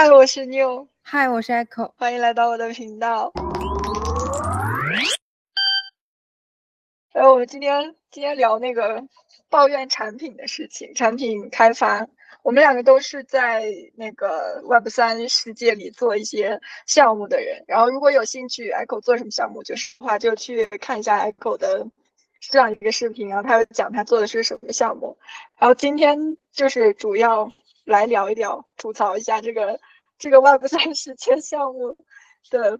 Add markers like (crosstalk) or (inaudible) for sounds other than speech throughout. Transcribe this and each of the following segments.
嗨，我是 New。嗨，我是 Echo。欢迎来到我的频道。然后我们今天今天聊那个抱怨产品的事情，产品开发。我们两个都是在那个 Web 三世界里做一些项目的人。然后如果有兴趣，Echo 做什么项目，就是话就去看一下 Echo 的这样一个视频，然后他会讲他做的是什么项目。然后今天就是主要来聊一聊，吐槽一下这个这个 Web 三实践项目的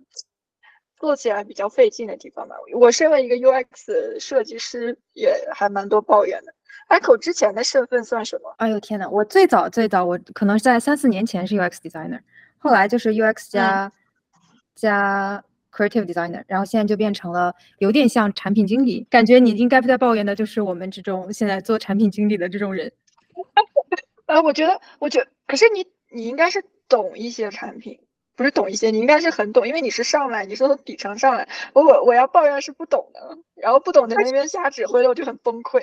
做起来比较费劲的地方吧。我身为一个 UX 设计师，也还蛮多抱怨的。Echo 之前的身份算什么？哎呦天呐，我最早最早我可能在三四年前是 UX designer，后来就是 UX 加加 creative designer，然后现在就变成了有点像产品经理。感觉你应该不在抱怨的就是我们这种现在做产品经理的这种人。啊，(laughs) 我觉得，我觉，可是你你应该是懂一些产品，不是懂一些，你应该是很懂，因为你是上来，你是从底层上来。我我我要抱怨是不懂的，然后不懂的那边瞎指挥了，我就很崩溃。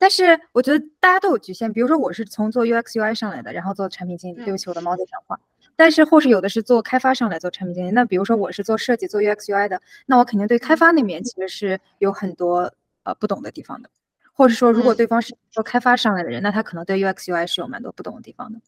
但是我觉得大家都有局限，比如说我是从做 UX UI 上来的，然后做产品经理，对不起我的猫在讲话。但是或是有的是做开发上来做产品经理，那比如说我是做设计做 UX UI 的，那我肯定对开发那面其实是有很多呃不懂的地方的。或者说如果对方是做开发上来的人，那他可能对 UX UI 是有蛮多不懂的地方的。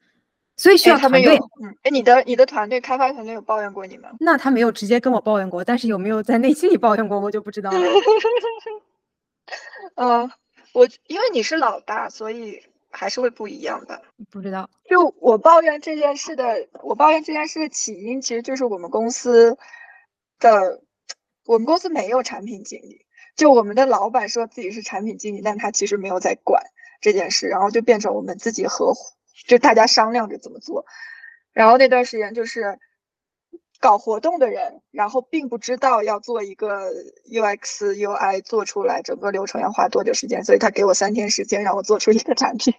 所以需要团队。嗯，哎，你的你的团队开发团队有抱怨过你吗？那他没有直接跟我抱怨过，但是有没有在内心里抱怨过，我就不知道了。(laughs) 嗯。我因为你是老大，所以还是会不一样的。不知道，就我抱怨这件事的，我抱怨这件事的起因，其实就是我们公司的，我们公司没有产品经理。就我们的老板说自己是产品经理，但他其实没有在管这件事，然后就变成我们自己合伙，就大家商量着怎么做。然后那段时间就是。搞活动的人，然后并不知道要做一个 UX UI 做出来，整个流程要花多久时间，所以他给我三天时间让我做出一个产品，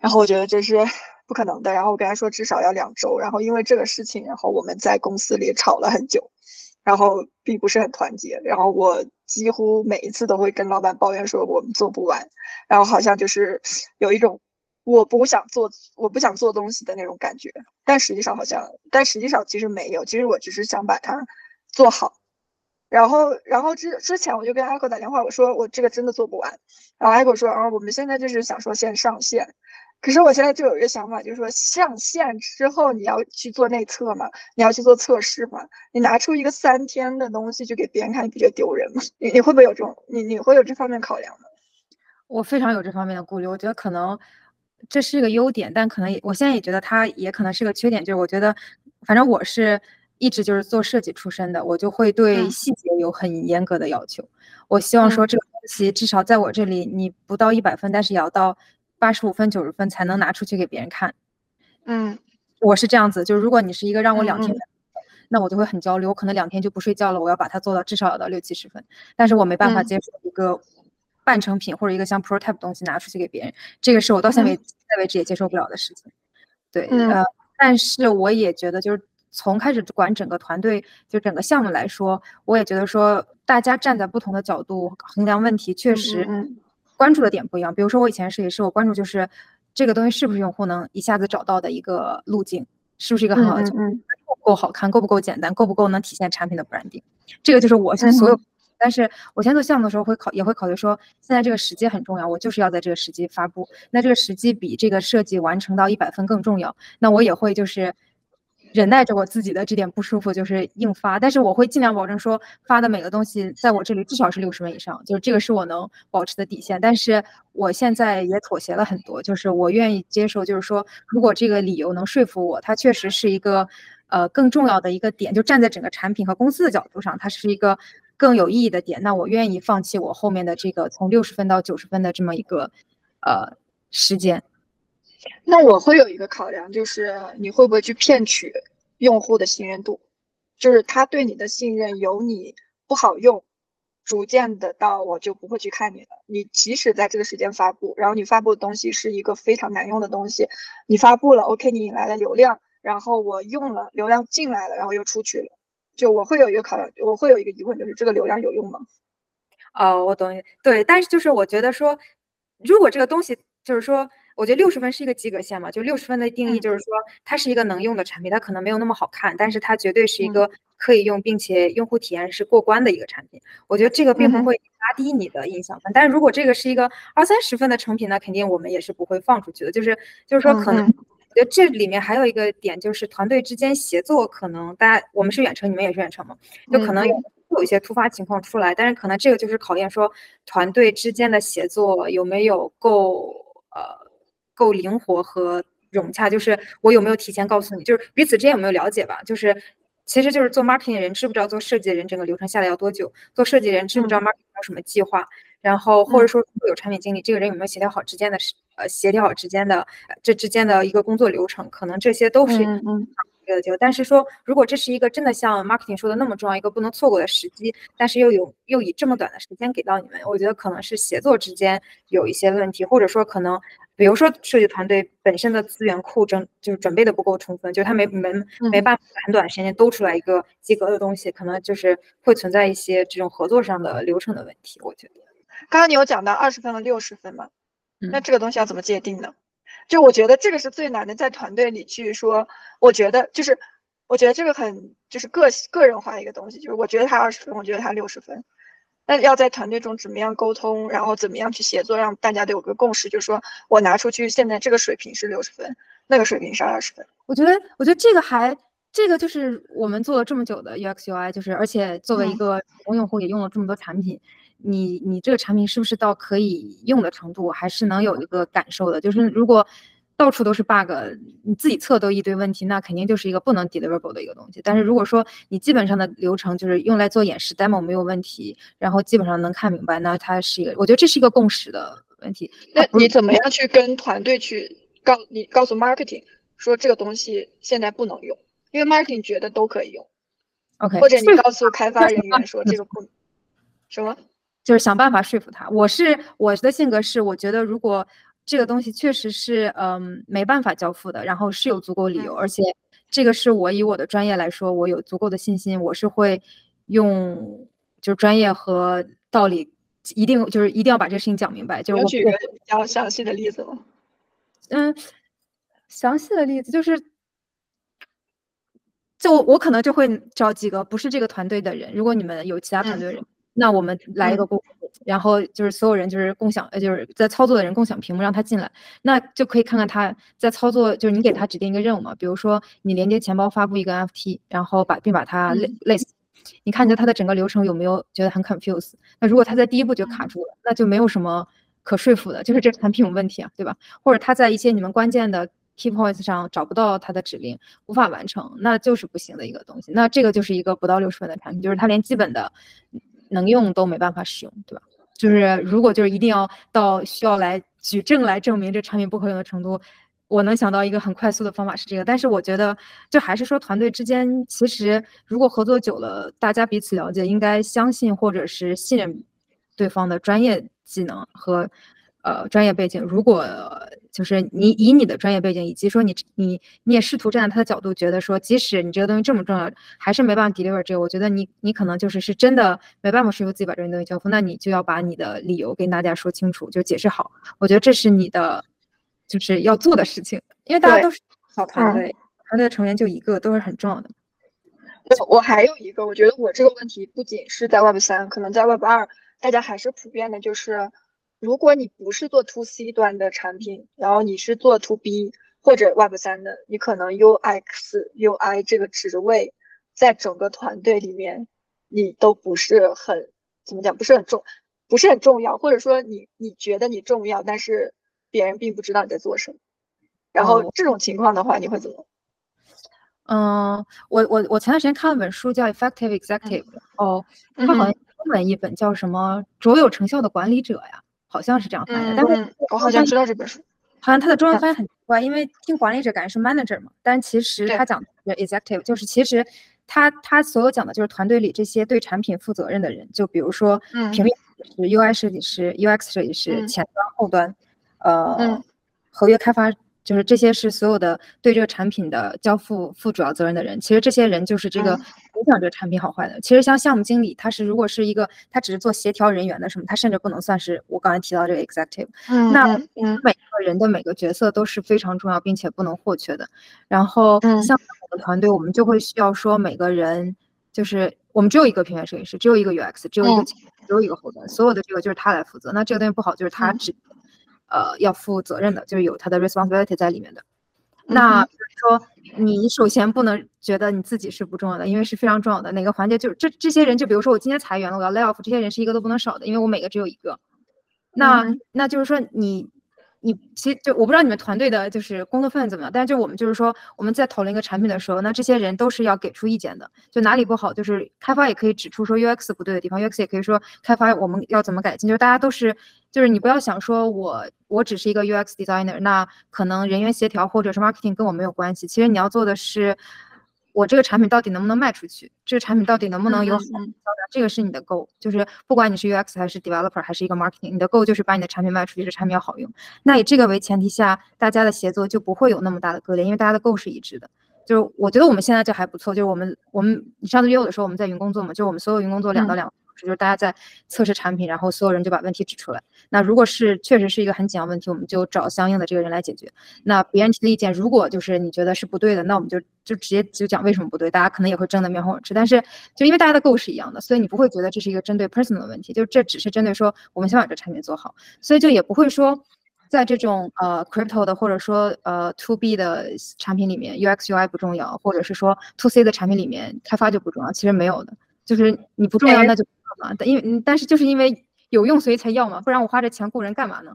然后我觉得这是不可能的，然后我跟他说至少要两周，然后因为这个事情，然后我们在公司里吵了很久，然后并不是很团结，然后我几乎每一次都会跟老板抱怨说我们做不完，然后好像就是有一种。我不想做，我不想做东西的那种感觉，但实际上好像，但实际上其实没有，其实我只是想把它做好。然后，然后之之前我就跟艾克打电话，我说我这个真的做不完。然后艾克说，啊，我们现在就是想说先上线。可是我现在就有一个想法，就是说上线之后你要去做内测嘛，你要去做测试嘛，你拿出一个三天的东西去给别人看，你不觉得丢人吗？你你会不会有这种，你你会有这方面考量吗？我非常有这方面的顾虑，我觉得可能。这是个优点，但可能也我现在也觉得它也可能是个缺点。就是我觉得，反正我是一直就是做设计出身的，我就会对细节有很严格的要求。我希望说这个东西至少在我这里，你不到一百分，但是也要到八十五分、九十分才能拿出去给别人看。嗯，我是这样子。就是如果你是一个让我两天，那我就会很焦虑，我可能两天就不睡觉了。我要把它做到至少要到六七十分，但是我没办法接受一个。半成品或者一个像 prototype 东西拿出去给别人，这个是我到现在为为止也接受不了的事情。对，呃，但是我也觉得，就是从开始管整个团队，就整个项目来说，我也觉得说，大家站在不同的角度衡量问题，确实关注的点不一样。比如说我以前设计师，我关注就是这个东西是不是用户能一下子找到的一个路径，是不是一个很好的，够不够好看，够不够简单，够不够能体现产品的 branding，这个就是我所有。但是我先做项目的时候会考，也会考虑说，现在这个时机很重要，我就是要在这个时机发布。那这个时机比这个设计完成到一百分更重要。那我也会就是忍耐着我自己的这点不舒服，就是硬发。但是我会尽量保证说，发的每个东西在我这里至少是六十分以上，就是这个是我能保持的底线。但是我现在也妥协了很多，就是我愿意接受，就是说，如果这个理由能说服我，它确实是一个呃更重要的一个点，就站在整个产品和公司的角度上，它是一个。更有意义的点，那我愿意放弃我后面的这个从六十分到九十分的这么一个呃时间。那我会有一个考量，就是你会不会去骗取用户的信任度？就是他对你的信任由你不好用，逐渐的到我就不会去看你了。你即使在这个时间发布，然后你发布的东西是一个非常难用的东西，你发布了，OK，你引来了流量，然后我用了，流量进来了，然后又出去了。就我会有一个考量，我会有一个疑问，就是这个流量有用吗？哦，我懂。对，但是就是我觉得说，如果这个东西就是说，我觉得六十分是一个及格线嘛，就六十分的定义就是说它是一个能用的产品，它可能没有那么好看，但是它绝对是一个可以用，并且用户体验是过关的一个产品。我觉得这个并不会拉低你的印象分，但是如果这个是一个二三十分的成品，那肯定我们也是不会放出去的。就是就是说可能，我觉得这里面还有一个点就是团队之间协作，可能大家我们是远程，你们也是远程嘛，就可能有。有一些突发情况出来，但是可能这个就是考验说团队之间的协作有没有够呃够灵活和融洽，就是我有没有提前告诉你，就是彼此之间有没有了解吧？就是其实就是做 marketing 的人知不知道做设计的人整个流程下来要多久？做设计人知不知道 marketing 有什么计划？然后或者说有产品经理，这个人有没有协调好之间的呃协调好之间的这之间的一个工作流程？可能这些都是嗯。就但是说，如果这是一个真的像 marketing 说的那么重要一个不能错过的时机，但是又有又以这么短的时间给到你们，我觉得可能是协作之间有一些问题，或者说可能，比如说设计团队本身的资源库整就是准备的不够充分，就是他没没没办法很短时间兜出来一个及格的东西，可能就是会存在一些这种合作上的流程的问题。我觉得，刚刚你有讲到二十分和六十分嘛？那这个东西要怎么界定呢？就我觉得这个是最难的，在团队里去说，我觉得就是，我觉得这个很就是个个人化的一个东西，就是我觉得他二十分，我觉得他六十分，那要在团队中怎么样沟通，然后怎么样去协作，让大家都有个共识，就是说我拿出去现在这个水平是六十分，那个水平是二十分。我觉得，我觉得这个还这个就是我们做了这么久的 UX UI，就是而且作为一个普通用户也用了这么多产品。你你这个产品是不是到可以用的程度，还是能有一个感受的？就是如果到处都是 bug，你自己测都一堆问题，那肯定就是一个不能 deliverable 的一个东西。但是如果说你基本上的流程就是用来做演示 demo 没有问题，然后基本上能看明白，那它是一个，我觉得这是一个共识的问题。那你怎么样去跟团队去告你告诉 marketing 说这个东西现在不能用，因为 marketing 觉得都可以用。OK，或者你告诉开发人员说这个不什么。就是想办法说服他。我是我的性格是，我觉得如果这个东西确实是嗯没办法交付的，然后是有足够理由，而且这个是我以我的专业来说，我有足够的信心，我是会用就是专业和道理，一定就是一定要把这个事情讲明白。就是我举个比较详细的例子吗？嗯，详细的例子就是，就我可能就会找几个不是这个团队的人，如果你们有其他团队的人。那我们来一个共，然后就是所有人就是共享，呃，就是在操作的人共享屏幕，让他进来，那就可以看看他在操作，就是你给他指定一个任务嘛，比如说你连接钱包发布一个 NFT，然后把并把它类类似，你看一下他的整个流程有没有觉得很 confuse？那如果他在第一步就卡住了，那就没有什么可说服的，就是这产品有问题啊，对吧？或者他在一些你们关键的。Key points 上找不到他的指令，无法完成，那就是不行的一个东西。那这个就是一个不到六十分的产品，就是它连基本的能用都没办法使用，对吧？就是如果就是一定要到需要来举证来证明这产品不可用的程度，我能想到一个很快速的方法是这个。但是我觉得，就还是说团队之间，其实如果合作久了，大家彼此了解，应该相信或者是信任对方的专业技能和。呃，专业背景，如果就是你以你的专业背景，以及说你你你也试图站在他的角度，觉得说，即使你这个东西这么重要，还是没办法 deliver 这个，我觉得你你可能就是是真的没办法说服自己把这个东西交付，那你就要把你的理由跟大家说清楚，就解释好。我觉得这是你的就是要做的事情，因为大家都是小团队，团队成员就一个，都是很重要的。我我还有一个，我觉得我这个问题不仅是在 Web 三，可能在 Web 二，大家还是普遍的，就是。如果你不是做 to C 端的产品，然后你是做 to B 或者 Web 三的，你可能 UX、UI 这个职位在整个团队里面，你都不是很怎么讲，不是很重，不是很重要，或者说你你觉得你重要，但是别人并不知道你在做什么。然后这种情况的话，你会怎么？嗯，我我我前段时间看了本书叫 Effective Executive，哦，它好像中文一本叫什么卓有成效的管理者呀。好像是这样翻译，但是我好像知道这本书。好像它的中文翻译很奇怪，因为听管理者感觉是 manager 嘛，但其实他讲的是 executive，就是其实他他所有讲的就是团队里这些对产品负责任的人，就比如说平面是 UI 设计师、UX 设计师、前端、后端，呃，合约开发就是这些是所有的对这个产品的交付负主要责任的人。其实这些人就是这个影响这个产品好坏的。其实像项目经理，他是如果是一个他只是做协调人员的什么，他甚至不能算是我刚才提到这个 executive。那每个人的每个角色都是非常重要，并且不能或缺的。然后像我们团队，我们就会需要说每个人就是我们只有一个平面设计师，只有一个 UX，只有一个只有一个后端，所有的这个就是他来负责。那这个东西不好，就是他只。呃，要负责任的，就是有他的 responsibility 在里面的。那比如说，你首先不能觉得你自己是不重要的，因为是非常重要的。哪个环节就是这这些人，就比如说我今天裁员了，我要 lay off，这些人是一个都不能少的，因为我每个只有一个。那那就是说你。你其实就我不知道你们团队的就是工作氛围怎么样，但是就我们就是说我们在讨论一个产品的时候，那这些人都是要给出意见的。就哪里不好，就是开发也可以指出说 UX 不对的地方，UX 也可以说开发我们要怎么改进。就是大家都是，就是你不要想说我我只是一个 UX designer，那可能人员协调或者是 marketing 跟我没有关系。其实你要做的是。我这个产品到底能不能卖出去？这个产品到底能不能有好的销量？这个是你的 goal，就是不管你是 UX 还是 developer 还是一个 marketing，你的 goal 就是把你的产品卖出去，这产品要好用。那以这个为前提下，大家的协作就不会有那么大的割裂，因为大家的 goal 是一致的。就是我觉得我们现在就还不错，就是我们我们你上次约我的时候，我们在云工作嘛，就是我们所有云工作两到两。就是大家在测试产品，然后所有人就把问题指出来。那如果是确实是一个很紧要问题，我们就找相应的这个人来解决。那别人提的意见，如果就是你觉得是不对的，那我们就就直接就讲为什么不对。大家可能也会争得面红耳赤。但是就因为大家的构是一样的，所以你不会觉得这是一个针对 personal 的问题，就这只是针对说我们想把这产品做好，所以就也不会说在这种呃 crypto 的或者说呃 to B 的产品里面 UX UI 不重要，或者是说 to C 的产品里面开发就不重要。其实没有的，就是你不重要那就。嘛，但因为但是就是因为有用，所以才要嘛，不然我花这钱雇人干嘛呢？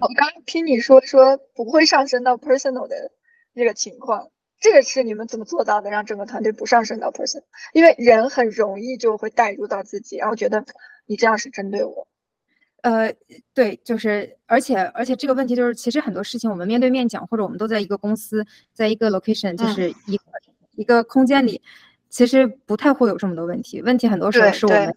我刚听你说说不会上升到 personal 的这个情况，这个是你们怎么做到的？让整个团队不上升到 personal？因为人很容易就会带入到自己，然后觉得你这样是针对我。呃，对，就是而且而且这个问题就是，其实很多事情我们面对面讲，或者我们都在一个公司，在一个 location，就是一个一个空间里。其实不太会有这么多问题，问题很多时候是我们，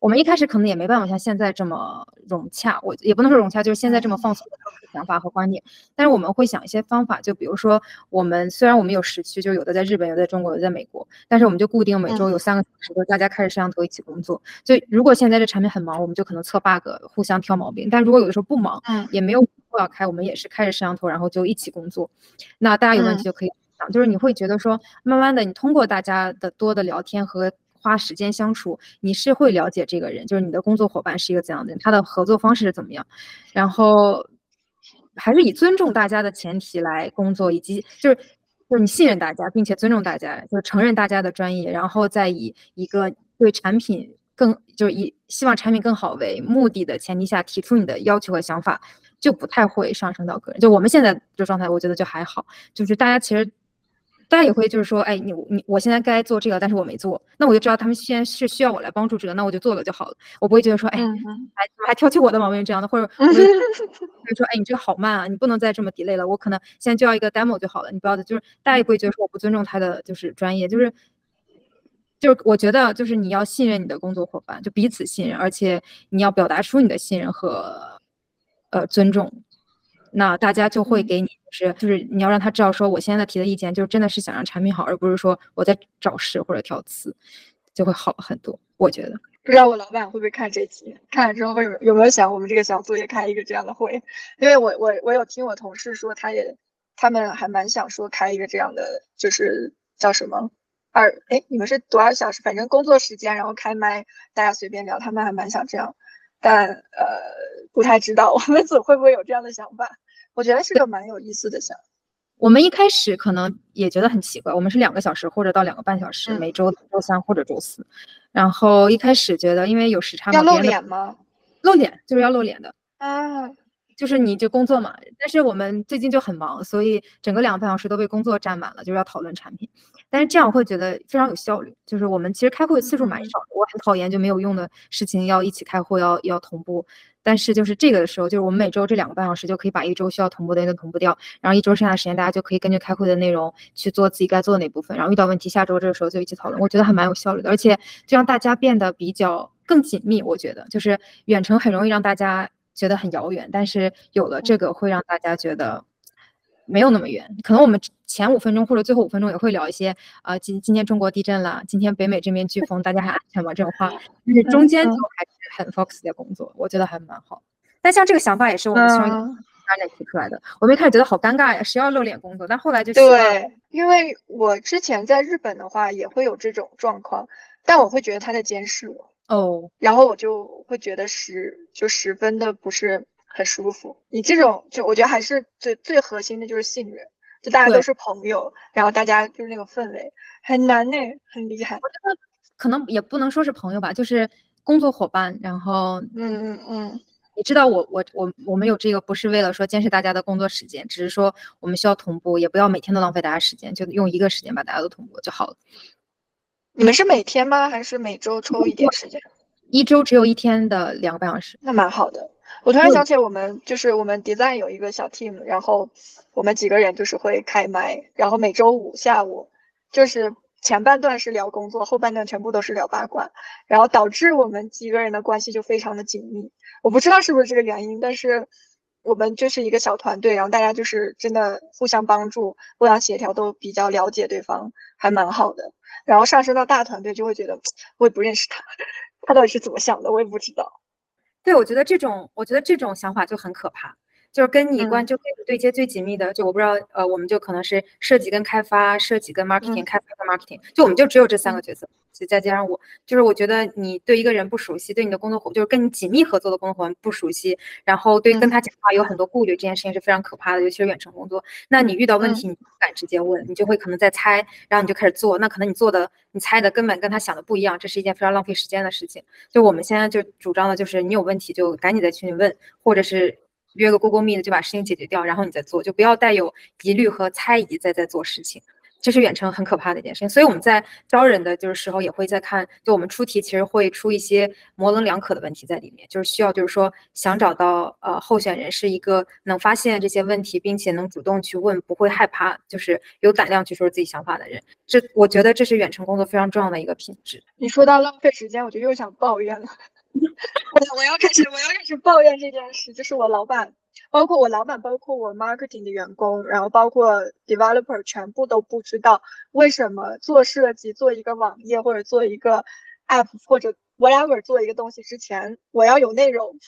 我们一开始可能也没办法像现在这么融洽，我也不能说融洽，就是现在这么放松的想法和观念。但是我们会想一些方法，就比如说我们虽然我们有时区，就有的在日本，有的在中国，有的在美国，但是我们就固定每周有三个小时，就大家开着摄像头一起工作。就如果现在这产品很忙，我们就可能测 bug，互相挑毛病。但如果有的时候不忙，嗯，也没有要开，我们也是开着摄像头，然后就一起工作。那大家有问题就可以。就是你会觉得说，慢慢的，你通过大家的多的聊天和花时间相处，你是会了解这个人，就是你的工作伙伴是一个怎样的人，他的合作方式是怎么样，然后还是以尊重大家的前提来工作，以及就是就是你信任大家，并且尊重大家，就承认大家的专业，然后再以一个对产品更就是以希望产品更好为目的的前提下提出你的要求和想法，就不太会上升到个人。就我们现在这状态，我觉得就还好，就是大家其实。大家也会就是说，哎，你你我现在该做这个，但是我没做，那我就知道他们现在是需要我来帮助这个，那我就做了就好了。我不会觉得说，哎，还还挑起我的毛病这样的，或者 (laughs) 或者说，哎，你这个好慢啊，你不能再这么 delay 了，我可能现在就要一个 demo 就好了。你不要的，就是大家也不会觉得说我不尊重他的就是专业，就是就是我觉得就是你要信任你的工作伙伴，就彼此信任，而且你要表达出你的信任和呃尊重。那大家就会给你，就是就是你要让他知道，说我现在提的意见，就是真的是想让产品好，而不是说我在找事或者挑刺，就会好很多。我觉得，不知道我老板会不会看这期，看了之后会有没有想我们这个小组也开一个这样的会？因为我我我有听我同事说，他也他们还蛮想说开一个这样的，就是叫什么二哎，你们是多少小时？反正工作时间，然后开麦，大家随便聊，他们还蛮想这样。但呃，不太知道我们组会不会有这样的想法。我觉得是个蛮有意思的想。我们一开始可能也觉得很奇怪，我们是两个小时或者到两个半小时，每周周三或者周四。然后一开始觉得，因为有时差，要露脸吗？露脸就是要露脸的啊。就是你就工作嘛，但是我们最近就很忙，所以整个两个半小时都被工作占满了，就是要讨论产品。但是这样我会觉得非常有效率。就是我们其实开会次数蛮少的，我很讨厌就没有用的事情要一起开会，要要同步。但是就是这个的时候，就是我们每周这两个半小时就可以把一周需要同步的都同步掉，然后一周剩下的时间大家就可以根据开会的内容去做自己该做的那部分，然后遇到问题下周这个时候就一起讨论。我觉得还蛮有效率的，而且就让大家变得比较更紧密。我觉得就是远程很容易让大家。觉得很遥远，但是有了这个会让大家觉得没有那么远。可能我们前五分钟或者最后五分钟也会聊一些啊，今今天中国地震了，今天北美这边飓风，大家还安全吗？这种话，但是中间就还是很 focus 在工作，我觉得还蛮好。但像这个想法也是我们希望大家提出来的。我们一开始觉得好尴尬呀，谁要露脸工作？但后来就对，因为我之前在日本的话也会有这种状况，但我会觉得他在监视我哦，然后我就会觉得十就十分的不是很舒服。你这种就我觉得还是最最核心的就是信任，就大家都是朋友，然后大家就是那个氛围很难呢，很厉害。我觉得可能也不能说是朋友吧，就是工作伙伴。然后嗯嗯嗯。你知道我我我我们有这个不是为了说监视大家的工作时间，只是说我们需要同步，也不要每天都浪费大家时间，就用一个时间把大家都同步就好了。你们是每天吗？还是每周抽一点时间？一周只有一天的两个半小时，那蛮好的。我突然想起我们就是我们 design 有一个小 team，然后我们几个人就是会开麦，然后每周五下午就是。前半段是聊工作，后半段全部都是聊八卦，然后导致我们几个人的关系就非常的紧密。我不知道是不是这个原因，但是我们就是一个小团队，然后大家就是真的互相帮助、互相协调，都比较了解对方，还蛮好的。然后上升到大团队，就会觉得我也不认识他，他到底是怎么想的，我也不知道。对，我觉得这种，我觉得这种想法就很可怕。就是跟你关就跟你对接最紧密的，就我不知道，呃，我们就可能是设计跟开发，设计跟 marketing，开发跟 marketing，就我们就只有这三个角色，再加上我，就是我觉得你对一个人不熟悉，对你的工作伙，就是跟你紧密合作的工作伙伴不熟悉，然后对跟他讲话有很多顾虑，这件事情是非常可怕的，尤其是远程工作。那你遇到问题你不敢直接问，你就会可能在猜，然后你就开始做，那可能你做的你猜的根本跟他想的不一样，这是一件非常浪费时间的事情。就我们现在就主张的就是你有问题就赶紧在群里问，或者是。约个 Google Meet 就把事情解决掉，然后你再做，就不要带有疑虑和猜疑再在做事情，这是远程很可怕的一件事情。所以我们在招人的就是时候也会在看，就我们出题其实会出一些模棱两可的问题在里面，就是需要就是说想找到呃候选人是一个能发现这些问题，并且能主动去问，不会害怕，就是有胆量去说自己想法的人。这我觉得这是远程工作非常重要的一个品质。你说到浪费时间，我就又想抱怨了。我我要开始我要开始抱怨这件事，就是我老板，包括我老板，包括我 marketing 的员工，然后包括 developer，全部都不知道为什么做设计、做一个网页或者做一个 app 或者 whatever 做一个东西之前，我要有内容。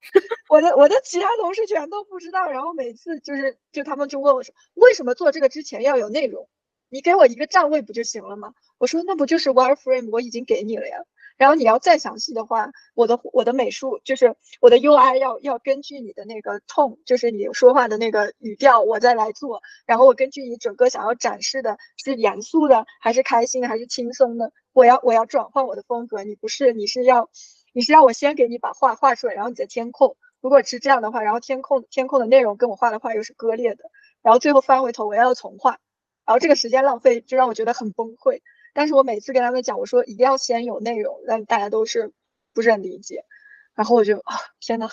(laughs) 我的我的其他同事全都不知道，然后每次就是就他们就问我说，为什么做这个之前要有内容？你给我一个站位不就行了吗？我说那不就是 wireframe 我已经给你了呀。然后你要再详细的话，我的我的美术就是我的 UI 要要根据你的那个 tone，就是你说话的那个语调，我再来做。然后我根据你整个想要展示的是严肃的还是开心的还是轻松的，我要我要转换我的风格。你不是你是要你是让我先给你把画画出来，然后你再填空。如果是这样的话，然后填空填空的内容跟我画的画又是割裂的，然后最后翻回头我要重画，然后这个时间浪费就让我觉得很崩溃。但是我每次跟他们讲，我说一定要先有内容，但大家都是不是很理解。然后我就啊，天呐，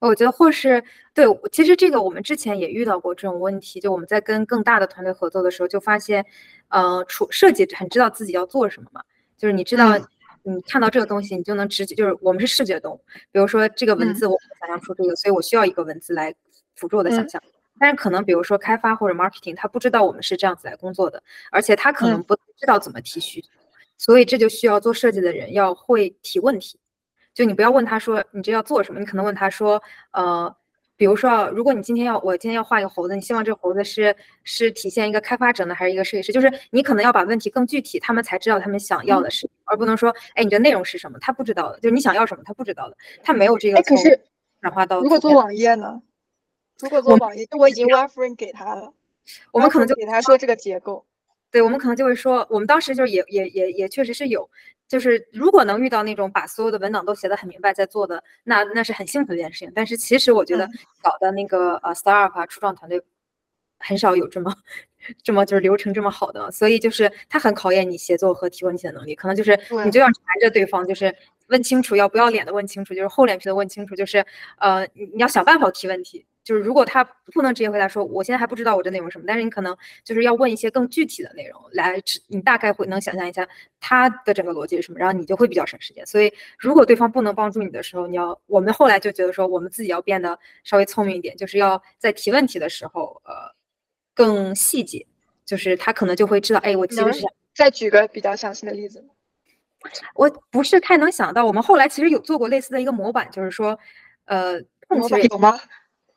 我觉得或是对，其实这个我们之前也遇到过这种问题，就我们在跟更大的团队合作的时候，就发现，呃，处设计很知道自己要做什么嘛，就是你知道，你看到这个东西，你就能直接就是我们是视觉动物，比如说这个文字，我想象出这个，所以我需要一个文字来辅助我的想象。但是可能，比如说开发或者 marketing，他不知道我们是这样子来工作的，而且他可能不知道怎么提需求，所以这就需要做设计的人要会提问题。就你不要问他说你这要做什么，你可能问他说，呃，比如说，如果你今天要我今天要画一个猴子，你希望这个猴子是是体现一个开发者呢，还是一个设计师？就是你可能要把问题更具体，他们才知道他们想要的是，而不能说，哎，你的内容是什么？他不知道的，就是你想要什么，他不知道的，他没有这个。可是转化到如果做网页呢？如果做网页，就我已经 reference 给他了，我们可能就给他说这个结构。对，我们可能就会说，我们当时就也也也也确实是有，就是如果能遇到那种把所有的文档都写得很明白在做的，那那是很幸福的一件事情。但是其实我觉得搞的那个呃 startup 啊初创团队很少有这么这么就是流程这么好的，所以就是它很考验你协作和提问题的能力，可能就是你就要缠着对方，就是问清楚，要不要脸的问清楚，就是厚脸皮的问清楚，就是呃你要想办法提问题。就是如果他不能直接回答说我现在还不知道我这内容什么，但是你可能就是要问一些更具体的内容来，你大概会能想象一下他的整个逻辑是什么，然后你就会比较省时间。所以如果对方不能帮助你的时候，你要我们后来就觉得说我们自己要变得稍微聪明一点，就是要在提问题的时候，呃，更细节，就是他可能就会知道，哎，我其实是再举个比较详细的例子。我不是太能想到，我们后来其实有做过类似的一个模板，就是说，呃，模板有吗？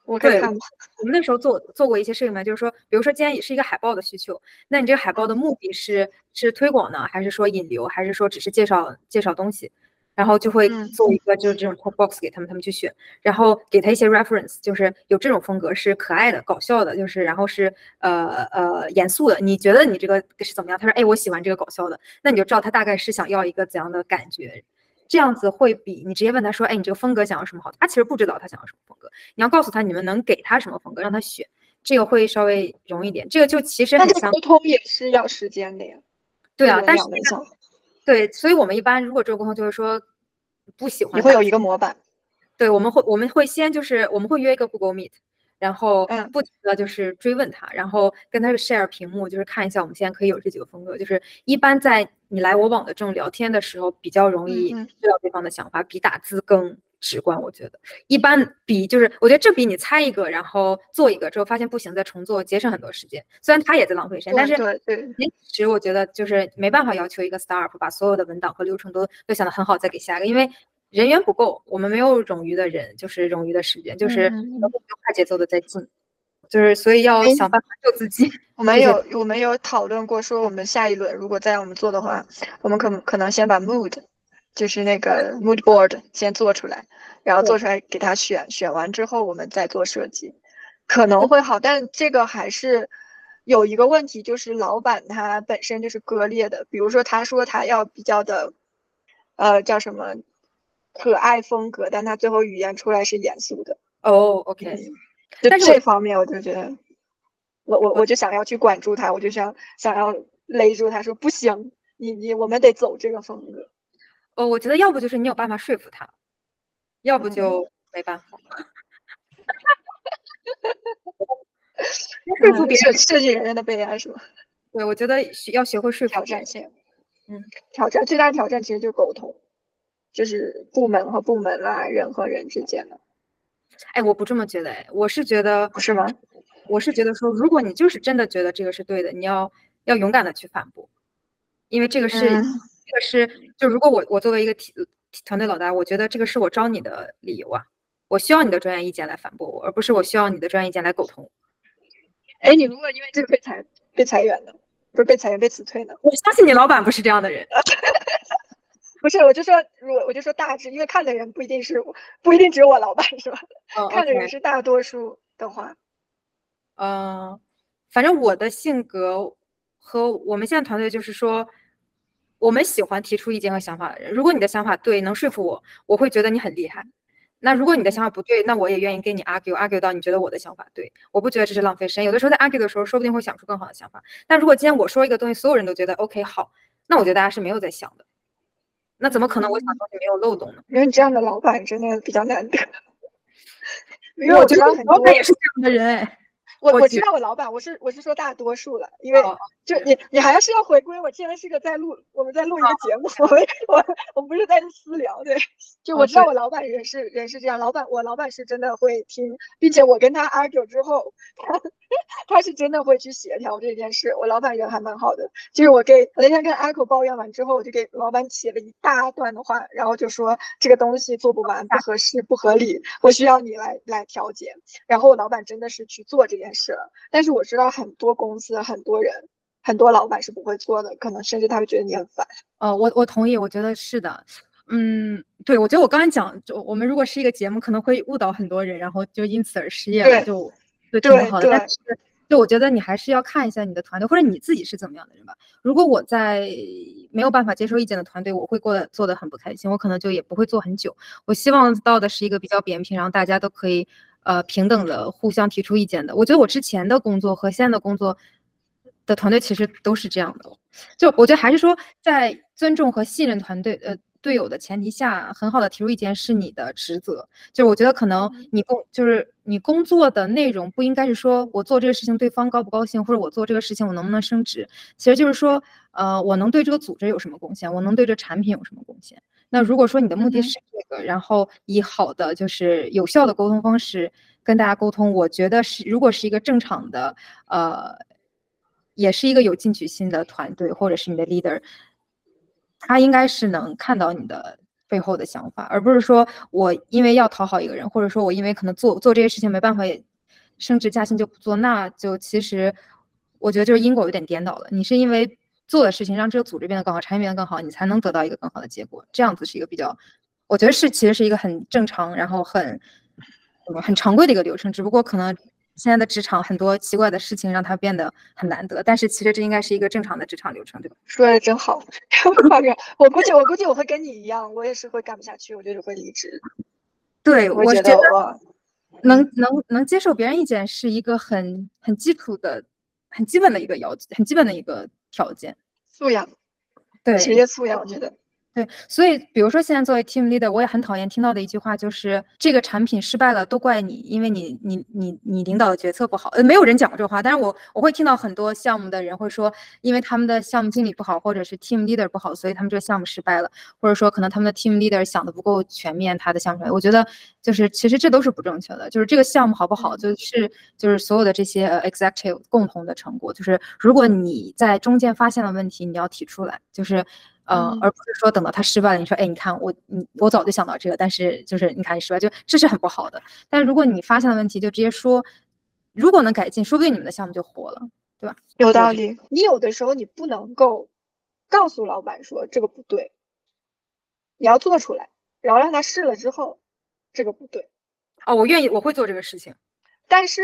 我对，我们那时候做做过一些事情嘛，就是说，比如说今天也是一个海报的需求，那你这个海报的目的是是推广呢，还是说引流，还是说只是介绍介绍东西？然后就会做一个就是这种 top box 给他们，他们去选，然后给他一些 reference，就是有这种风格是可爱的、搞笑的，就是然后是呃呃严肃的。你觉得你这个是怎么样？他说，哎，我喜欢这个搞笑的，那你就知道他大概是想要一个怎样的感觉。这样子会比你直接问他说：“哎，你这个风格想要什么好？”他其实不知道他想要什么风格。你要告诉他你们能给他什么风格，让他选，这个会稍微容易点。这个就其实很像沟通也是要时间的呀。对啊，但是对，所以我们一般如果这个沟通，就是说不喜欢。你会有一个模板。对，我们会我们会先就是我们会约一个 Google Meet。然后不停的就是追问他，然后跟他 share 屏幕，就是看一下我们现在可以有这几个风格。就是一般在你来我往的这种聊天的时候，比较容易知道对方的想法，比打字更直观。我觉得一般比就是，我觉得这比你猜一个，然后做一个之后发现不行再重做，节省很多时间。虽然他也在浪费时间，但是其实我觉得就是没办法要求一个 startup 把所有的文档和流程都都想得很好再给下一个，因为。人员不够，我们没有冗余的人，就是冗余的时间，就是快节奏的在进，就是所以要想办法救自己。(laughs) 我们有我们有讨论过，说我们下一轮如果再让我们做的话，我们可可能先把 mood，就是那个 (laughs) mood board 先做出来，然后做出来给他选，选完之后我们再做设计，可能会好。但这个还是有一个问题，就是老板他本身就是割裂的，比如说他说他要比较的，呃，叫什么？可爱风格，但他最后语言出来是严肃的。哦，OK，就这方面我就觉得，我我我就想要去管住他，我就想想要勒住他说不行，你你我们得走这个风格。哦，我觉得要不就是你有办法说服他，要不就没办法。(laughs) 说服别人设计人的悲哀是吗？对，我觉得要学会说服。挑战性，嗯，挑战最大的挑战其实就是沟通。就是部门和部门啦，人和人之间的。哎，我不这么觉得，哎，我是觉得不是吗？我是觉得说，如果你就是真的觉得这个是对的，你要要勇敢的去反驳，因为这个是这个是就如果我我作为一个体团队老大，我觉得这个是我招你的理由啊，我需要你的专业意见来反驳我，而不是我需要你的专业意见来沟通。哎，你如果因为这个被裁被裁员的？不是被裁员被辞退呢？我相信你老板不是这样的人。(laughs) 不是，我就说，我我就说大致，因为看的人不一定是，不一定只有我老板是吧？看的人是大多数的话，嗯，反正我的性格和我们现在团队就是说，我们喜欢提出意见和想法的人。如果你的想法对，能说服我，我会觉得你很厉害。那如果你的想法不对，那我也愿意跟你 argue，argue 到你觉得我的想法对。我不觉得这是浪费时间。有的时候在 argue 的时候，说不定会想出更好的想法。但如果今天我说一个东西，所有人都觉得 OK 好，那我觉得大家是没有在想的。那怎么可能？我想东西没有漏洞呢？因为你这样的老板真的比较难得。因为我觉得老板也是这样的人哎。我我知道我老板，我是我是说大多数了，因为就你你还是要回归。我现在是个在录，我们在录一个节目，我们我我不是在私聊，对。就我知道我老板人是人是这样，老板我老板是真的会听，并且我跟他 argue 之后，他他是真的会去协调这件事。我老板人还蛮好的，就是我给我那天跟 Echo 抱怨完之后，我就给老板写了一大段的话，然后就说这个东西做不完，不合适，不合理，我需要你来来调节。然后我老板真的是去做这件事，但是我知道很多公司很多人很多老板是不会做的，可能甚至他会觉得你很烦。哦，我我同意，我觉得是的。嗯，对，我觉得我刚才讲，就我们如果是一个节目，可能会误导很多人，然后就因此而失业了，就就挺好的。但是，就我觉得你还是要看一下你的团队，或者你自己是怎么样的人吧。如果我在没有办法接受意见的团队，我会过得做的很不开心，我可能就也不会做很久。我希望到的是一个比较扁平，然后大家都可以呃平等的互相提出意见的。我觉得我之前的工作和现在的工作的团队其实都是这样的。就我觉得还是说在尊重和信任团队呃。队友的前提下，很好的提出意见是你的职责。就是我觉得可能你工就是你工作的内容不应该是说我做这个事情对方高不高兴，或者我做这个事情我能不能升职，其实就是说，呃，我能对这个组织有什么贡献，我能对这产品有什么贡献。那如果说你的目的是这个，然后以好的就是有效的沟通方式跟大家沟通，我觉得是如果是一个正常的，呃，也是一个有进取心的团队或者是你的 leader，他应该是能看到你的背后的想法，而不是说我因为要讨好一个人，或者说我因为可能做做这些事情没办法升职加薪就不做，那就其实我觉得就是因果有点颠倒了，你是因为。做的事情让这个组织变得更好，产品变得更好，你才能得到一个更好的结果。这样子是一个比较，我觉得是其实是一个很正常，然后很很常规的一个流程。只不过可能现在的职场很多奇怪的事情让它变得很难得，但是其实这应该是一个正常的职场流程，对吧？说的真好，(laughs) 我估计我估计我会跟你一样，我也是会干不下去，我就是会离职。对，我觉得我能能能接受别人意见是一个很很基础的、很基本的一个要很基本的一个。条件素养，对职业素养，我觉得。对，所以比如说现在作为 team leader，我也很讨厌听到的一句话就是这个产品失败了都怪你，因为你你你你领导的决策不好。呃，没有人讲过这话，但是我我会听到很多项目的人会说，因为他们的项目经理不好，或者是 team leader 不好，所以他们这个项目失败了，或者说可能他们的 team leader 想的不够全面，他的项目。我觉得就是其实这都是不正确的，就是这个项目好不好，就是就是所有的这些 executive 共同的成果，就是如果你在中间发现了问题，你要提出来，就是。呃，而不是说等到他失败了，你说，哎，你看我，你我早就想到这个，但是就是你看你失败，就这是很不好的。但是如果你发现了问题，就直接说，如果能改进，说不定你们的项目就活了，对吧？有道理。你有的时候你不能够告诉老板说这个不对，你要做出来，然后让他试了之后，这个不对。哦，我愿意，我会做这个事情。但是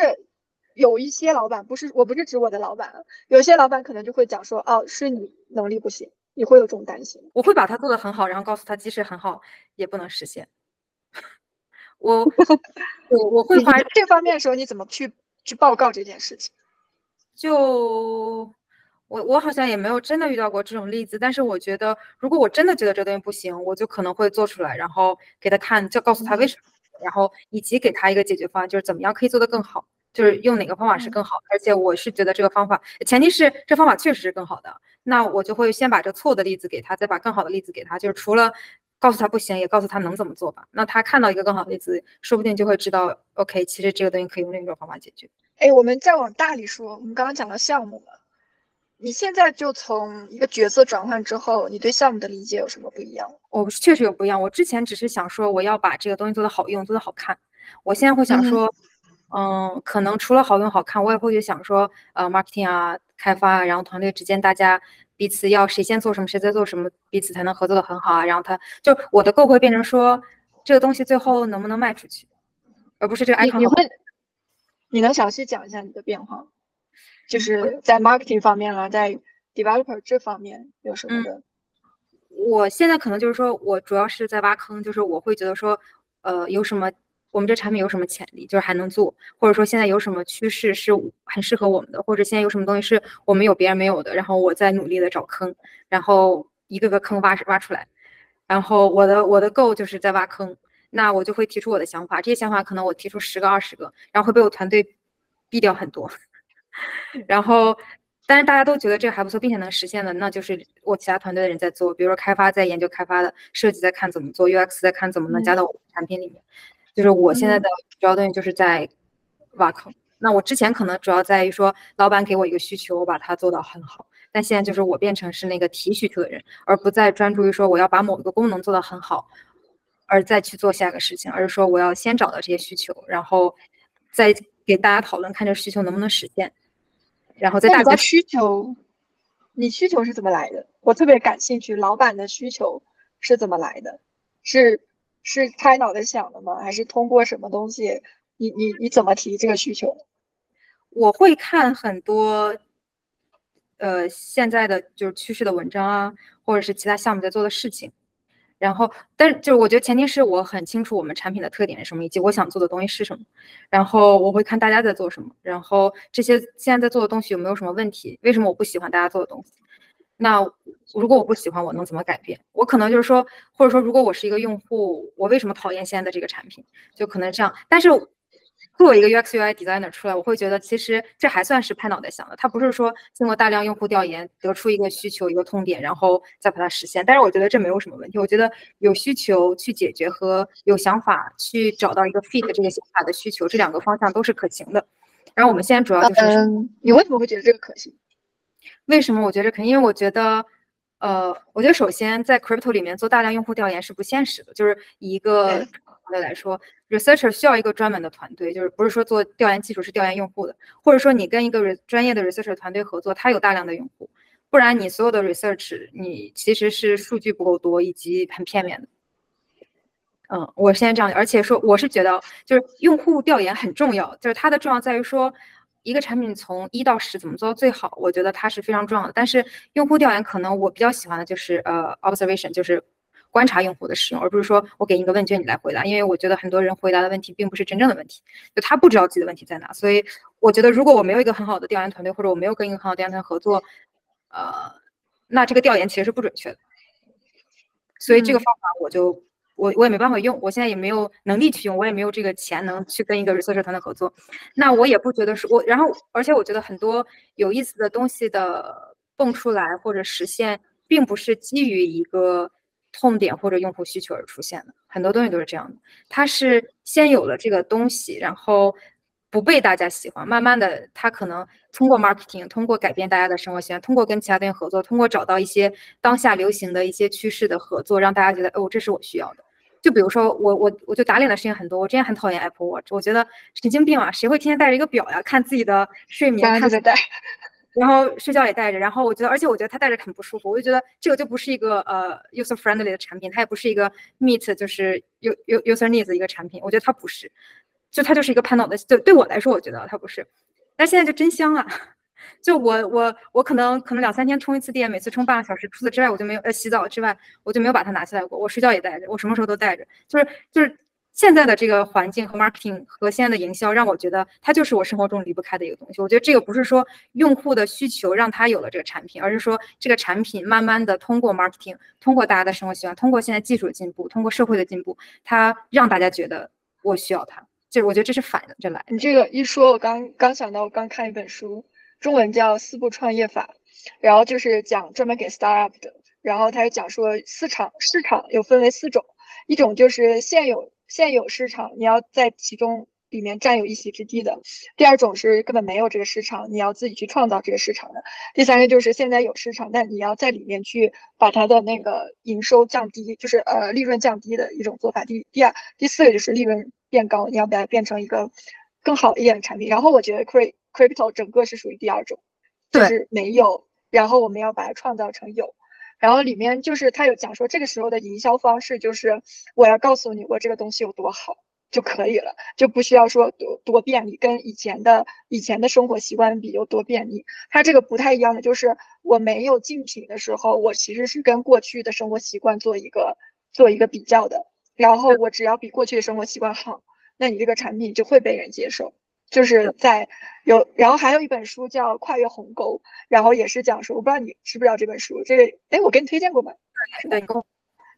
有一些老板不是，我不是指我的老板，有些老板可能就会讲说，哦，是你能力不行。你会有这种担心？我会把它做得很好，然后告诉他，即使很好，也不能实现。(laughs) 我我我会花这方面的时候，你怎么去去报告这件事情？就我我好像也没有真的遇到过这种例子，但是我觉得，如果我真的觉得这东西不行，我就可能会做出来，然后给他看，就告诉他为什么，然后以及给他一个解决方案，就是怎么样可以做得更好。就是用哪个方法是更好，而且我是觉得这个方法，前提是这方法确实是更好的，那我就会先把这错的例子给他，再把更好的例子给他。就是除了告诉他不行，也告诉他能怎么做吧。那他看到一个更好的例子，说不定就会知道，OK，其实这个东西可以用另一种方法解决。哎，我们再往大里说，我们刚刚讲到项目了，你现在就从一个角色转换之后，你对项目的理解有什么不一样？我确实有不一样。我之前只是想说，我要把这个东西做得好用，做得好看。我现在会想说。嗯，可能除了好用好看，我也会去想说，呃，marketing 啊，开发啊，然后团队之间大家彼此要谁先做什么，谁在做什么，彼此才能合作的很好啊。然后他就我的 Go 会变成说，这个东西最后能不能卖出去，而不是这个 icon。你会，你能详细讲一下你的变化，就是在 marketing 方面了，在 developer 这方面有什么的？我现在可能就是说我主要是在挖坑，就是我会觉得说，呃，有什么。我们这产品有什么潜力，就是还能做，或者说现在有什么趋势是很适合我们的，或者现在有什么东西是我们有别人没有的，然后我在努力的找坑，然后一个个坑挖挖出来，然后我的我的 Go 就是在挖坑，那我就会提出我的想法，这些想法可能我提出十个二十个，然后会被我团队毙掉很多，(laughs) 然后但是大家都觉得这个还不错，并且能实现的，那就是我其他团队的人在做，比如说开发在研究开发的，设计在看怎么做，UX 在看怎么能加到我们产品里面。就是我现在的主要东西就是在挖坑。那我之前可能主要在于说，老板给我一个需求，我把它做到很好。但现在就是我变成是那个提需求的人，而不再专注于说我要把某一个功能做到很好，而再去做下一个事情，而是说我要先找到这些需求，然后再给大家讨论，看这需求能不能实现。然后再大家需求，你需求是怎么来的？我特别感兴趣，老板的需求是怎么来的？是？是拍脑袋想的吗？还是通过什么东西？你你你怎么提这个需求？我会看很多，呃，现在的就是趋势的文章啊，或者是其他项目在做的事情。然后，但是就是我觉得前提是我很清楚我们产品的特点是什么，以及我想做的东西是什么。然后我会看大家在做什么，然后这些现在在做的东西有没有什么问题？为什么我不喜欢大家做的东西？那如果我不喜欢，我能怎么改变？我可能就是说，或者说，如果我是一个用户，我为什么讨厌现在的这个产品？就可能这样。但是作为一个 UX UI designer 出来，我会觉得其实这还算是拍脑袋想的。他不是说经过大量用户调研得出一个需求、一个痛点，然后再把它实现。但是我觉得这没有什么问题。我觉得有需求去解决和有想法去找到一个 fit 这个想法的需求，这两个方向都是可行的。然后我们现在主要就是，你为什么会觉得这个可行？为什么我觉得可能？因为我觉得，呃，我觉得首先在 crypto 里面做大量用户调研是不现实的。就是以一个团队来说，researcher 需要一个专门的团队，就是不是说做调研技术是调研用户的，或者说你跟一个专业的 researcher 团队合作，他有大量的用户，不然你所有的 research 你其实是数据不够多以及很片面的。嗯，我现在这样，而且说我是觉得就是用户调研很重要，就是它的重要在于说。一个产品从一到十怎么做到最好？我觉得它是非常重要的。但是用户调研可能我比较喜欢的就是呃 observation，就是观察用户的使用，而不是说我给你一个问卷你来回答。因为我觉得很多人回答的问题并不是真正的问题，就他不知道自己的问题在哪。所以我觉得如果我没有一个很好的调研团队，或者我没有跟一个很好的调研团队合作，呃，那这个调研其实是不准确的。所以这个方法我就。我我也没办法用，我现在也没有能力去用，我也没有这个钱能去跟一个 research 团队合作。那我也不觉得是我，然后而且我觉得很多有意思的东西的蹦出来或者实现，并不是基于一个痛点或者用户需求而出现的。很多东西都是这样的，它是先有了这个东西，然后不被大家喜欢，慢慢的它可能通过 marketing，通过改变大家的生活习惯，通过跟其他东西合作，通过找到一些当下流行的一些趋势的合作，让大家觉得哦，这是我需要的。就比如说我我我就打脸的事情很多，我之前很讨厌 Apple Watch，我觉得神经病啊，谁会天天带着一个表呀，看自己的睡眠，看着戴，然后睡觉也带着，然后我觉得，而且我觉得它戴着很不舒服，我就觉得这个就不是一个呃 user friendly 的产品，它也不是一个 meet 就是 u u user needs 一个产品，我觉得它不是，就它就是一个拍脑的，就对我来说，我觉得它不是，但现在就真香啊。就我我我可能可能两三天充一次电，每次充半个小时。除此之外，我就没有呃洗澡之外，我就没有把它拿下来过。我睡觉也带着，我什么时候都带着。就是就是现在的这个环境和 marketing 和现在的营销，让我觉得它就是我生活中离不开的一个东西。我觉得这个不是说用户的需求让他有了这个产品，而是说这个产品慢慢的通过 marketing，通过大家的生活习惯，通过现在技术的进步，通过社会的进步，它让大家觉得我需要它。就是我觉得这是反着来。你这个一说，我刚刚想到，我刚看一本书。中文叫四步创业法，然后就是讲专门给 startup 的，然后他是讲说市场市场又分为四种，一种就是现有现有市场，你要在其中里面占有一席之地的；第二种是根本没有这个市场，你要自己去创造这个市场的；第三个就是现在有市场，但你要在里面去把它的那个营收降低，就是呃利润降低的一种做法。第第二第四个就是利润变高，你要把它变成一个更好一点的产品。然后我觉得可以。Crypto 整个是属于第二种，就是没有，然后我们要把它创造成有，然后里面就是他有讲说这个时候的营销方式就是我要告诉你我这个东西有多好就可以了，就不需要说多多便利，跟以前的以前的生活习惯比有多便利。它这个不太一样的就是我没有竞品的时候，我其实是跟过去的生活习惯做一个做一个比较的，然后我只要比过去的生活习惯好，那你这个产品就会被人接受。就是在有，然后还有一本书叫《跨越鸿沟》，然后也是讲述，我不知道你知不知道这本书。这个，哎，我给你推荐过吗？对，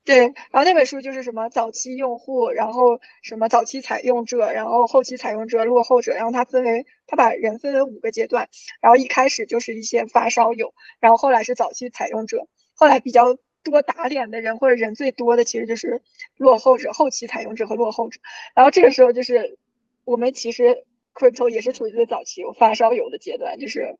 对。然后那本书就是什么早期用户，然后什么早期采用者，然后后期采用者，落后者。然后它分为，它把人分为五个阶段。然后一开始就是一些发烧友，然后后来是早期采用者，后来比较多打脸的人或者人最多的其实就是落后者、后期采用者和落后者。然后这个时候就是我们其实。Crypto 也是处于最早期有发烧友的阶段，就是，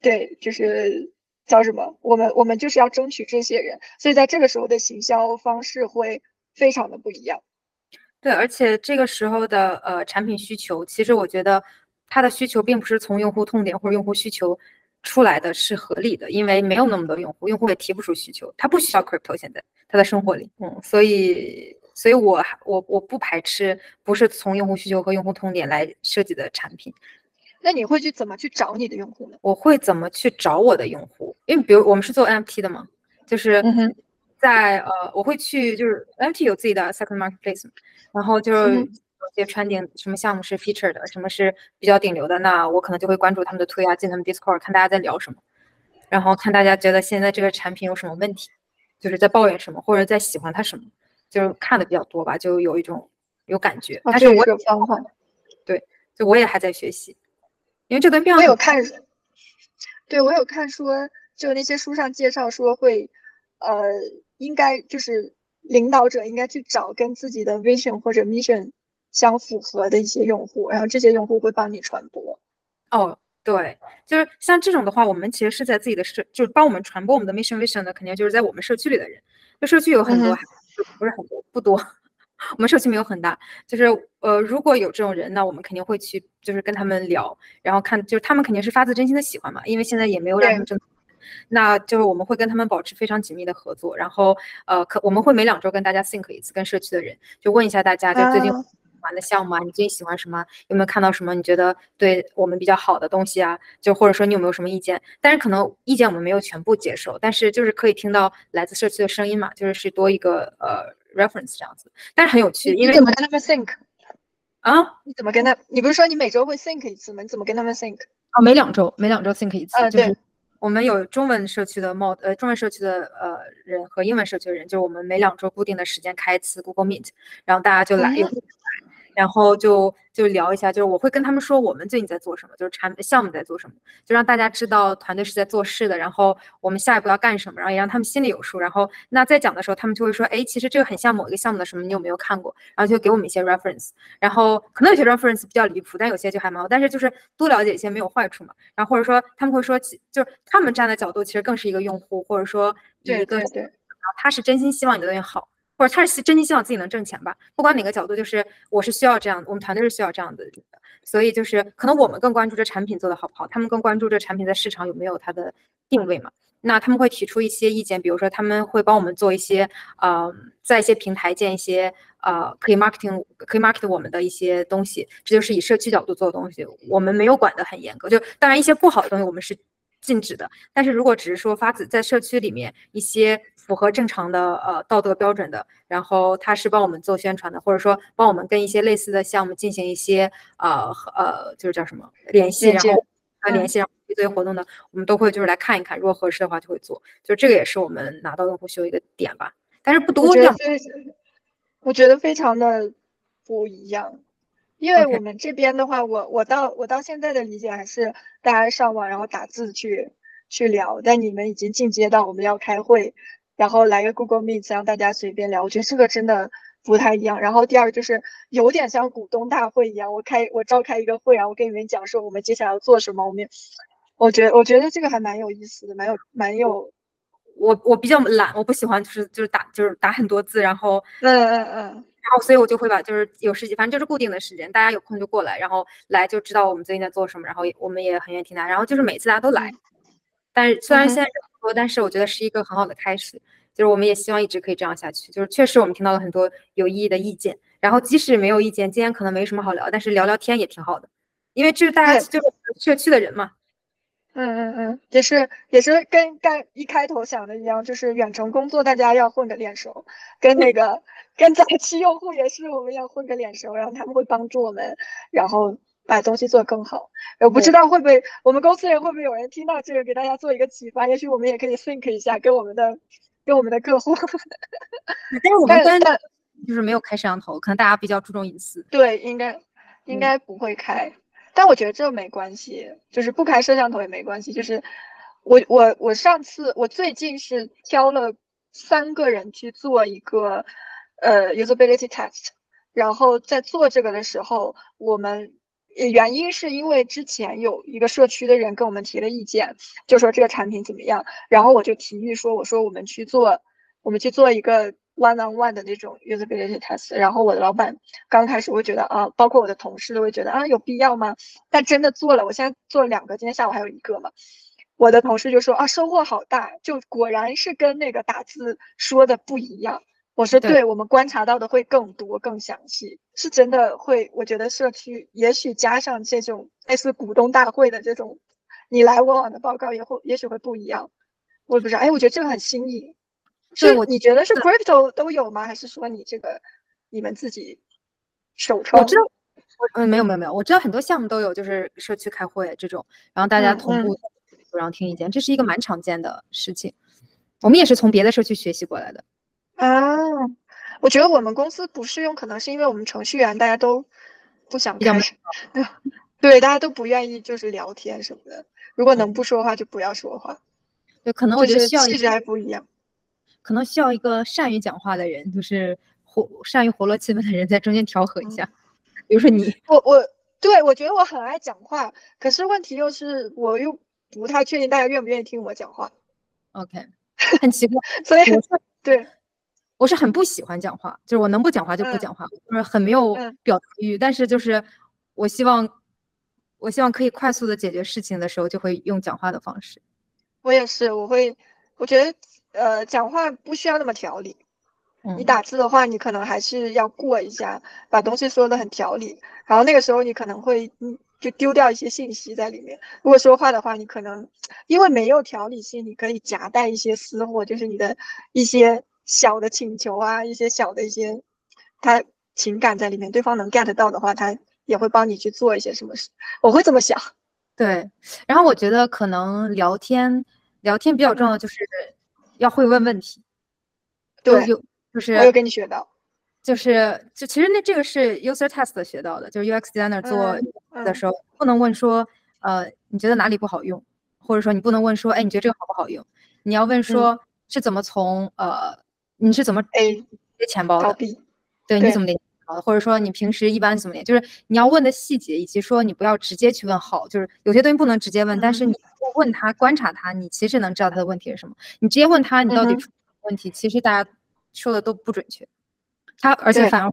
对，就是叫什么？我们我们就是要争取这些人，所以在这个时候的行销方式会非常的不一样。对，而且这个时候的呃产品需求，其实我觉得它的需求并不是从用户痛点或者用户需求出来的，是合理的，因为没有那么多用户，用户也提不出需求，他不需要 crypto，现在他在生活里，嗯，所以。所以，我我我不排斥不是从用户需求和用户痛点来设计的产品。那你会去怎么去找你的用户呢？我会怎么去找我的用户？因为比如我们是做 NFT 的嘛，就是在呃，我会去就是 NFT 有自己的 second marketplace，然后就是有些穿顶什么项目是 featured 的，什么是比较顶流的，那我可能就会关注他们的推啊，进他们 Discord 看大家在聊什么。然后看大家觉得现在这个产品有什么问题，就是在抱怨什么，或者在喜欢它什么，就是看的比较多吧，就有一种有感觉。但是我方法，对，就我也还在学习，因为这跟变我有看，对我有看说，就那些书上介绍说会，呃，应该就是领导者应该去找跟自己的 vision 或者 mission 相符合的一些用户，然后这些用户会帮你传播。哦。对，就是像这种的话，我们其实是在自己的社，就是帮我们传播我们的 mission vision 的，肯定就是在我们社区里的人。就社区有很多，不是很多，不多。(laughs) 我们社区没有很大，就是呃，如果有这种人，那我们肯定会去，就是跟他们聊，然后看，就是他们肯定是发自真心的喜欢嘛，因为现在也没有让他们挣，那就是我们会跟他们保持非常紧密的合作，然后呃，可我们会每两周跟大家 think 一次，跟社区的人就问一下大家，就最近。玩的项目啊，你最近喜欢什么？有没有看到什么你觉得对我们比较好的东西啊？就或者说你有没有什么意见？但是可能意见我们没有全部接受，但是就是可以听到来自社区的声音嘛，就是是多一个呃 reference 这样子。但是很有趣，因为怎么跟他们 think 啊？你怎么跟他？你不是说你每周会 think 一次吗？你怎么跟他们 think 啊？每两周，每两周 think 一次。呃，对。我们有中文社区的冒呃中文社区的呃人和英文社区的人，就是我们每两周固定的时间开一次 Google Meet，然后大家就来。然后就就聊一下，就是我会跟他们说我们最近在做什么，就是产项目在做什么，就让大家知道团队是在做事的。然后我们下一步要干什么，然后也让他们心里有数。然后那在讲的时候，他们就会说，哎，其实这个很像某一个项目的什么，你有没有看过？然后就给我们一些 reference。然后可能有些 reference 比较离谱，但有些就还蛮好。但是就是多了解一些没有坏处嘛。然后或者说他们会说，就是他们站的角度其实更是一个用户，或者说一个，然后他是真心希望你的东西好。或者他是真心希望自己能挣钱吧，不管哪个角度，就是我是需要这样，我们团队是需要这样的，所以就是可能我们更关注这产品做的好不好，他们更关注这产品在市场有没有它的定位嘛。那他们会提出一些意见，比如说他们会帮我们做一些，呃，在一些平台建一些，呃，可以 marketing 可以 market 我们的一些东西，这就是以社区角度做的东西，我们没有管得很严格，就当然一些不好的东西我们是禁止的，但是如果只是说发自在社区里面一些。符合正常的呃道德标准的，然后他是帮我们做宣传的，或者说帮我们跟一些类似的项目进行一些呃呃就是叫什么联系，然后呃联系，然后这些活动呢，我们都会就是来看一看，如果合适的话就会做，就这个也是我们拿到用户秀一个点吧，但是不多。我我觉得非常的不一样，因为我们这边的话，我我到我到现在的理解还是大家上网然后打字去去聊，但你们已经进阶到我们要开会。然后来个 Google Meet，让大家随便聊。我觉得这个真的不太一样。然后第二个就是有点像股东大会一样，我开我召开一个会，然后跟你们讲说我们接下来要做什么。我们我觉得我觉得这个还蛮有意思的，蛮有蛮有。我我比较懒，我不喜欢就是就是打就是打很多字，然后嗯嗯嗯，然后所以我就会把就是有时间，反正就是固定的时间，大家有空就过来，然后来就知道我们最近在做什么，然后我们也很愿意听他。然后就是每次大家都来，但是虽然现在人不多。但是我觉得是一个很好的开始，就是我们也希望一直可以这样下去。就是确实我们听到了很多有意义的意见，然后即使没有意见，今天可能没什么好聊，但是聊聊天也挺好的，因为就是大家就是社区的人嘛。嗯嗯嗯，也是也是跟刚一开头想的一样，就是远程工作大家要混个脸熟，跟那个跟早期用户也是我们要混个脸熟，然后他们会帮助我们，然后。把东西做更好，我不知道会不会我们公司人会不会有人听到这个，给大家做一个启发。也许我们也可以 think 一下，跟我们的跟我们的客户。但是我 (laughs) 们现在就是没有开摄像头，可能大家比较注重隐私。对，应该应该不会开，但我觉得这没关系，就是不开摄像头也没关系。就是我我我上次我最近是挑了三个人去做一个呃 usability test，然后在做这个的时候，我们。原因是因为之前有一个社区的人跟我们提了意见，就说这个产品怎么样，然后我就提议说，我说我们去做，我们去做一个 one on one 的那种 usability test。然后我的老板刚开始会觉得啊，包括我的同事都会觉得啊，有必要吗？但真的做了，我现在做了两个，今天下午还有一个嘛。我的同事就说啊，收获好大，就果然是跟那个打字说的不一样。我说，对我们观察到的会更多、更详细，是真的会。我觉得社区也许加上这种类似股东大会的这种你来我往的报告，也会也许会不一样。我也不知道，哎，我觉得这个很新颖。是你觉得是 crypto 都有吗？还是说你这个你们自己首创？我知道，嗯，没有没有没有，我知道很多项目都有，就是社区开会这种，然后大家同步然后听意见，这是一个蛮常见的事情。我们也是从别的社区学习过来的。啊，我觉得我们公司不适用，可能是因为我们程序员大家都不想开，对，大家都不愿意就是聊天什么的。如果能不说话就不要说话。对，可能我觉得需要气质还不一样，可能需要一个善于讲话的人，就是活善于活络气氛的人在中间调和一下。比如说你，我我对我觉得我很爱讲话，可是问题又是我又不太确定大家愿不愿意听我讲话。OK，很奇怪，(laughs) 所以对。我是很不喜欢讲话，就是我能不讲话就不讲话，就是很没有表达欲。但是就是我希望，我希望可以快速的解决事情的时候，就会用讲话的方式。我也是，我会，我觉得呃，讲话不需要那么条理。你打字的话，你可能还是要过一下，把东西说的很条理。然后那个时候你可能会嗯，就丢掉一些信息在里面。如果说话的话，你可能因为没有条理性，你可以夹带一些私货，就是你的一些。小的请求啊，一些小的一些，他情感在里面，对方能 get 到的话，他也会帮你去做一些什么事。我会这么想。对，然后我觉得可能聊天聊天比较重要，就是要会问问题。对，就是我有跟你学到，就是就其实那这个是 user test 学到的，就是 UX designer 做的时候不能问说，呃，你觉得哪里不好用，或者说你不能问说，哎，你觉得这个好不好用？你要问说是怎么从呃。你是怎么 A 钱包的？对，你怎么的？或者说你平时一般怎么连？就是你要问的细节，以及说你不要直接去问好，就是有些东西不能直接问，但是你问他观察他，你其实能知道他的问题是什么。你直接问他你到底问题，其实大家说的都不准确，他而且反而。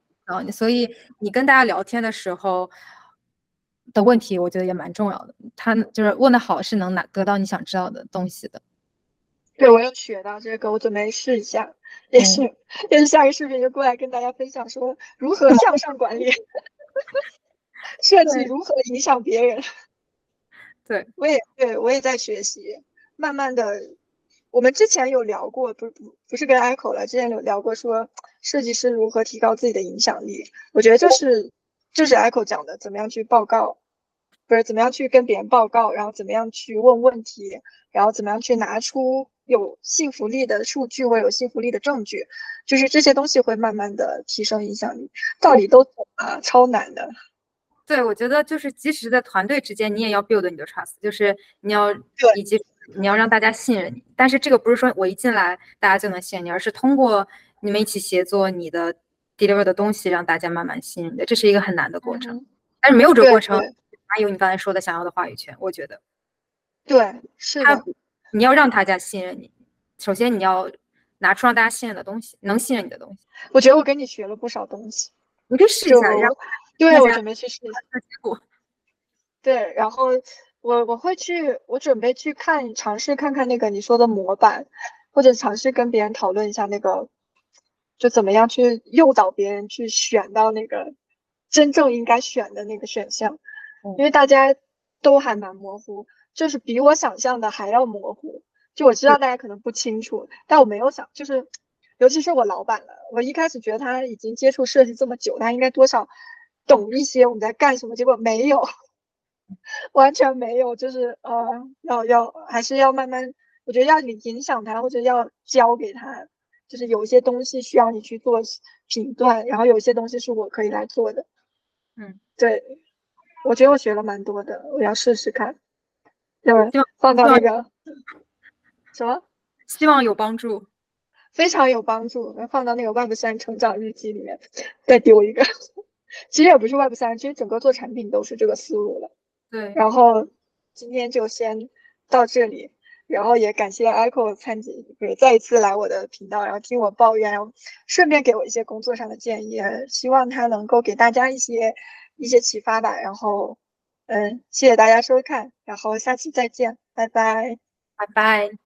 所以你跟大家聊天的时候的问题，我觉得也蛮重要的。他就是问的好，是能拿得到你想知道的东西的。对，我有学到这个，我准备试一下，也是，也是下个视频就过来跟大家分享说如何向上管理，(laughs) 设计如何影响别人。对，我也对我也在学习，慢慢的，我们之前有聊过，不不不是跟 Echo 了，之前有聊过说设计师如何提高自己的影响力，我觉得就是就是 Echo 讲的，怎么样去报告，不是怎么样去跟别人报告，然后怎么样去问问题，然后怎么样去拿出。有信服力的数据或有信服力的证据，就是这些东西会慢慢的提升影响力。道理都懂啊，超难的。对，我觉得就是即使在团队之间，你也要 build 你的 trust，就是你要以及你要让大家信任你。但是这个不是说我一进来大家就能信任你，而是通过你们一起协作，你的 deliver 的东西让大家慢慢信任的，这是一个很难的过程。但是没有这个过程，哪有你刚才说的想要的话语权？我觉得，对，是的。你要让大家信任你，首先你要拿出让大家信任的东西，能信任你的东西。我觉得我跟你学了不少东西，你可以试一下。对，我准备去试一下结果。(laughs) 对，然后我我会去，我准备去看尝试看看那个你说的模板，或者尝试跟别人讨论一下那个，就怎么样去诱导别人去选到那个真正应该选的那个选项，因为大家都还蛮模糊。就是比我想象的还要模糊，就我知道大家可能不清楚，但我没有想，就是尤其是我老板了，我一开始觉得他已经接触设计这么久，他应该多少懂一些我们在干什么，结果没有，(laughs) 完全没有，就是呃，要要还是要慢慢，我觉得要你影响他或者要教给他，就是有一些东西需要你去做评断，然后有一些东西是我可以来做的，嗯，对，我觉得我学了蛮多的，我要试试看。对，放到那个什么，希望有帮助，非常有帮助。放到那个 Web 三成长日记里面，再丢一个。(laughs) 其实也不是 Web 三，其实整个做产品都是这个思路了。对。然后今天就先到这里，然后也感谢 Echo 参姐也再一次来我的频道，然后听我抱怨，然后顺便给我一些工作上的建议，希望他能够给大家一些一些启发吧。然后。嗯，谢谢大家收看，然后下期再见，拜拜，拜拜。